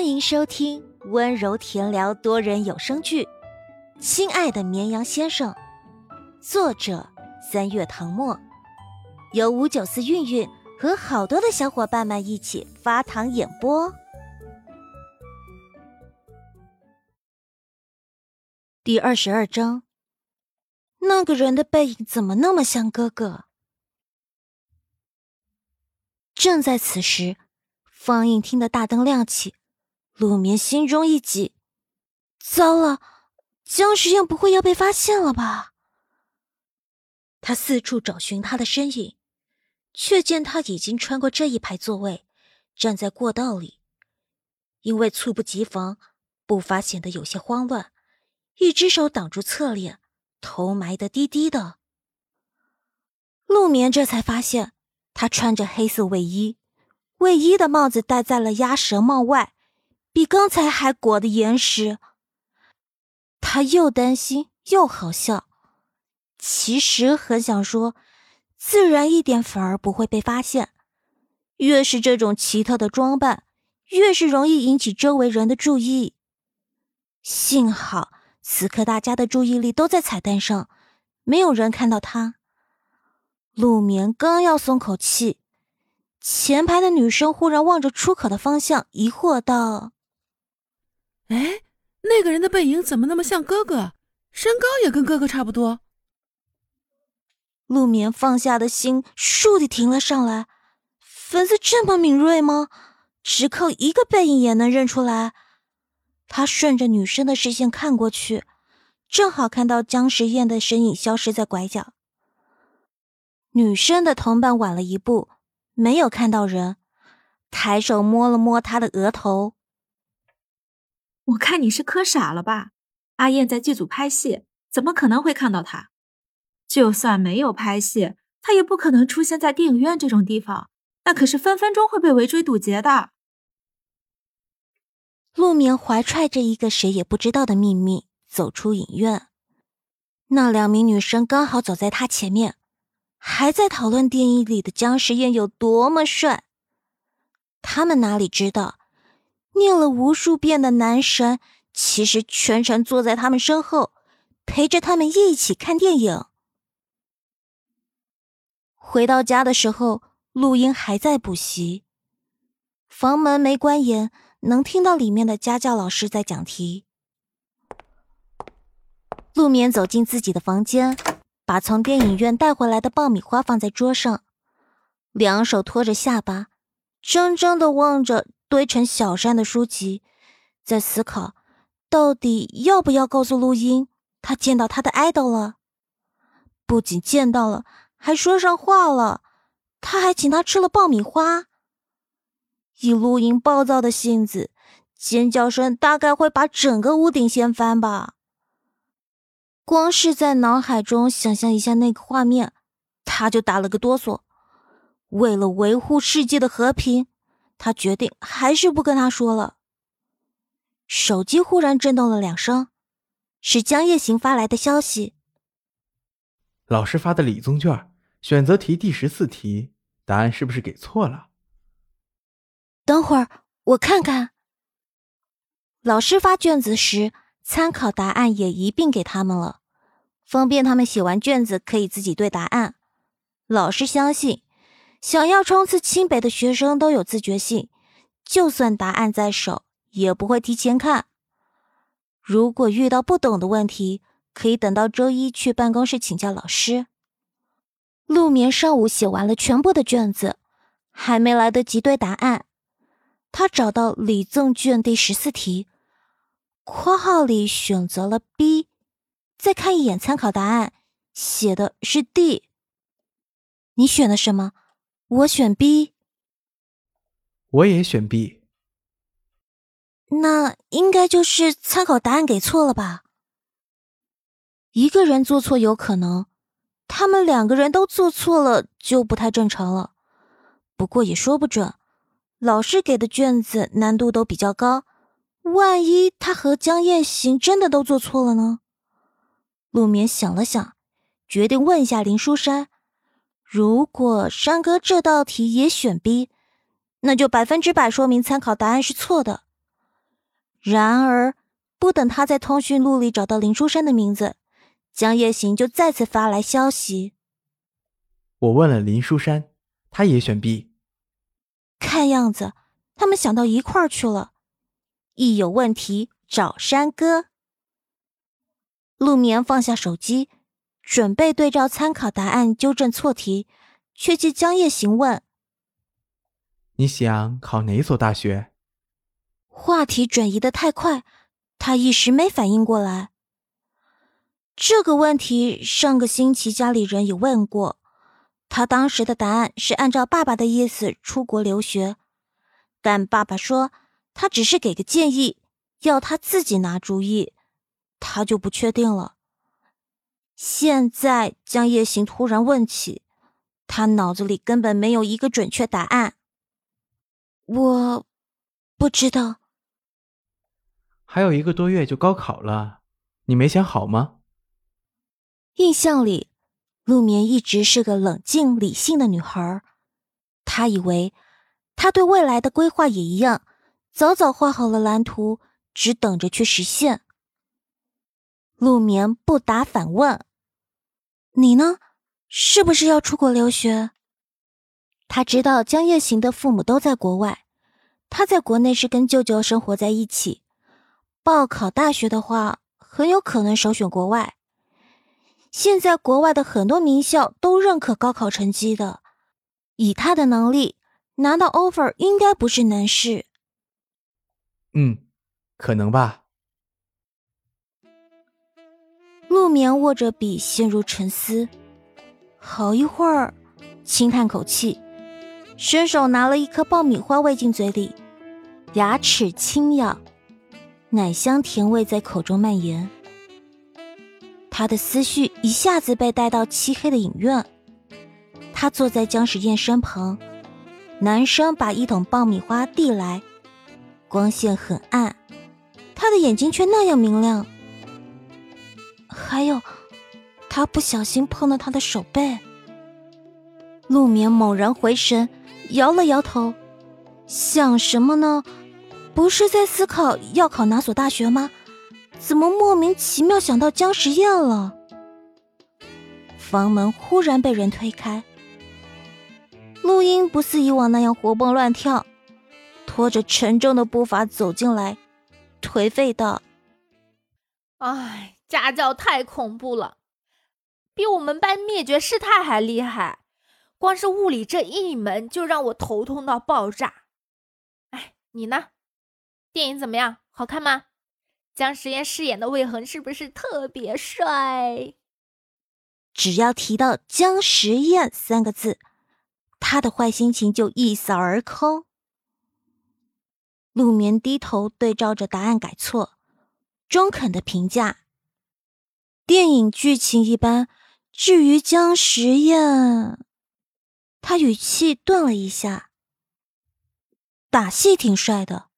欢迎收听温柔甜聊多人有声剧《亲爱的绵羊先生》，作者三月唐末，由五九四韵韵和好多的小伙伴们一起发糖演播。第二十二章，那个人的背影怎么那么像哥哥？正在此时，放映厅的大灯亮起。陆眠心中一紧，糟了，江时宴不会要被发现了吧？他四处找寻他的身影，却见他已经穿过这一排座位，站在过道里。因为猝不及防，步伐显得有些慌乱，一只手挡住侧脸，头埋得低低的。陆眠这才发现，他穿着黑色卫衣，卫衣的帽子戴在了鸭舌帽外。比刚才还裹得严实。他又担心又好笑，其实很想说，自然一点反而不会被发现。越是这种奇特的装扮，越是容易引起周围人的注意。幸好此刻大家的注意力都在彩蛋上，没有人看到他。陆眠刚要松口气，前排的女生忽然望着出口的方向，疑惑道。哎，那个人的背影怎么那么像哥哥？身高也跟哥哥差不多。陆眠放下的心倏地停了上来。粉丝这么敏锐吗？只靠一个背影也能认出来？他顺着女生的视线看过去，正好看到江时宴的身影消失在拐角。女生的同伴晚了一步，没有看到人，抬手摸了摸他的额头。我看你是磕傻了吧？阿燕在剧组拍戏，怎么可能会看到他？就算没有拍戏，他也不可能出现在电影院这种地方，那可是分分钟会被围追堵截的。陆眠怀揣着一个谁也不知道的秘密走出影院，那两名女生刚好走在他前面，还在讨论电影里的姜时宴有多么帅。他们哪里知道？念了无数遍的男神，其实全程坐在他们身后，陪着他们一起看电影。回到家的时候，陆英还在补习，房门没关严，能听到里面的家教老师在讲题。陆眠走进自己的房间，把从电影院带回来的爆米花放在桌上，两手托着下巴，怔怔的望着。堆成小山的书籍，在思考，到底要不要告诉录音，他见到他的爱豆了？不仅见到了，还说上话了，他还请他吃了爆米花。以录音暴躁的性子，尖叫声大概会把整个屋顶掀翻吧。光是在脑海中想象一下那个画面，他就打了个哆嗦。为了维护世界的和平。他决定还是不跟他说了。手机忽然震动了两声，是江夜行发来的消息。老师发的理综卷选择题第十四题，答案是不是给错了？等会儿我看看。老师发卷子时，参考答案也一并给他们了，方便他们写完卷子可以自己对答案。老师相信。想要冲刺清北的学生都有自觉性，就算答案在手，也不会提前看。如果遇到不懂的问题，可以等到周一去办公室请教老师。陆眠上午写完了全部的卷子，还没来得及对答案，他找到理综卷第十四题，括号里选择了 B，再看一眼参考答案，写的是 D。你选的什么？我选 B，我也选 B。那应该就是参考答案给错了吧？一个人做错有可能，他们两个人都做错了就不太正常了。不过也说不准，老师给的卷子难度都比较高，万一他和江夜行真的都做错了呢？陆眠想了想，决定问一下林书山。如果山哥这道题也选 B，那就百分之百说明参考答案是错的。然而，不等他在通讯录里找到林书山的名字，江夜行就再次发来消息。我问了林书山，他也选 B。看样子，他们想到一块儿去了。一有问题找山哥。陆眠放下手机，准备对照参考答案纠正错题，却见江夜行问：“你想考哪所大学？”话题转移的太快，他一时没反应过来。这个问题上个星期家里人也问过，他当时的答案是按照爸爸的意思出国留学，但爸爸说他只是给个建议，要他自己拿主意。他就不确定了。现在江夜行突然问起，他脑子里根本没有一个准确答案。我不知道。还有一个多月就高考了，你没想好吗？印象里，陆眠一直是个冷静理性的女孩。她以为，她对未来的规划也一样，早早画好了蓝图，只等着去实现。陆眠不答反问：“你呢？是不是要出国留学？”他知道江夜行的父母都在国外，他在国内是跟舅舅生活在一起。报考大学的话，很有可能首选国外。现在国外的很多名校都认可高考成绩的，以他的能力拿到 offer 应该不是难事。嗯，可能吧。陆眠握着笔，陷入沉思，好一会儿，轻叹口气，伸手拿了一颗爆米花喂进嘴里，牙齿轻咬，奶香甜味在口中蔓延。他的思绪一下子被带到漆黑的影院，他坐在姜时宴身旁，男生把一桶爆米花递来，光线很暗，他的眼睛却那样明亮。还有，他不小心碰了他的手背。陆眠猛然回神，摇了摇头，想什么呢？不是在思考要考哪所大学吗？怎么莫名其妙想到姜时宴了？房门忽然被人推开，陆英不似以往那样活蹦乱跳，拖着沉重的步伐走进来，颓废道：“哎。”家教太恐怖了，比我们班灭绝师太还厉害。光是物理这一门就让我头痛到爆炸。哎，你呢？电影怎么样？好看吗？姜时彦饰演的魏恒是不是特别帅？只要提到姜时彦三个字，他的坏心情就一扫而空。陆眠低头对照着答案改错，中肯的评价。电影剧情一般，至于姜时宴，他语气顿了一下。打戏挺帅的，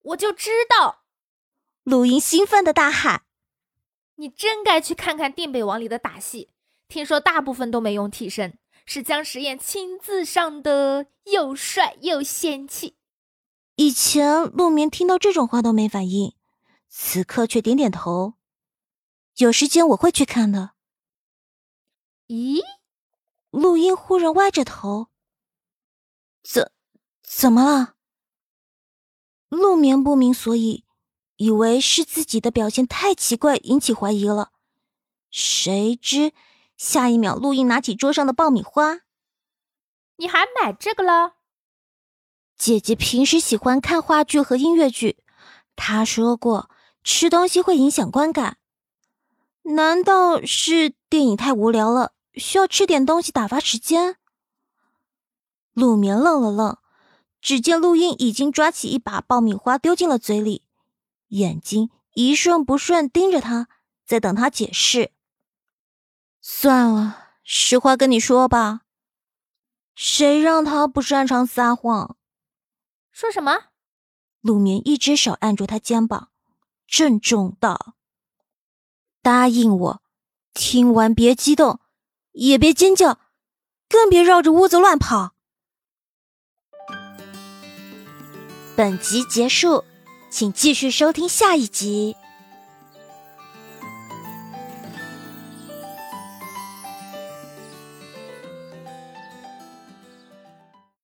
我就知道。陆英兴奋的大喊：“你真该去看看《定北王》里的打戏，听说大部分都没用替身，是姜时宴亲自上的，又帅又仙气。”以前陆眠听到这种话都没反应，此刻却点点头。有时间我会去看的。咦？陆英忽然歪着头。怎怎么了？陆眠不明所以，以为是自己的表现太奇怪引起怀疑了。谁知下一秒，陆英拿起桌上的爆米花。你还买这个了？姐姐平时喜欢看话剧和音乐剧，她说过吃东西会影响观感。难道是电影太无聊了，需要吃点东西打发时间？陆眠愣了愣，只见陆英已经抓起一把爆米花丢进了嘴里，眼睛一瞬不瞬盯着他，在等他解释。算了，实话跟你说吧，谁让他不擅长撒谎？说什么？陆眠一只手按住他肩膀，郑重道。答应我，听完别激动，也别尖叫，更别绕着屋子乱跑。本集结束，请继续收听下一集。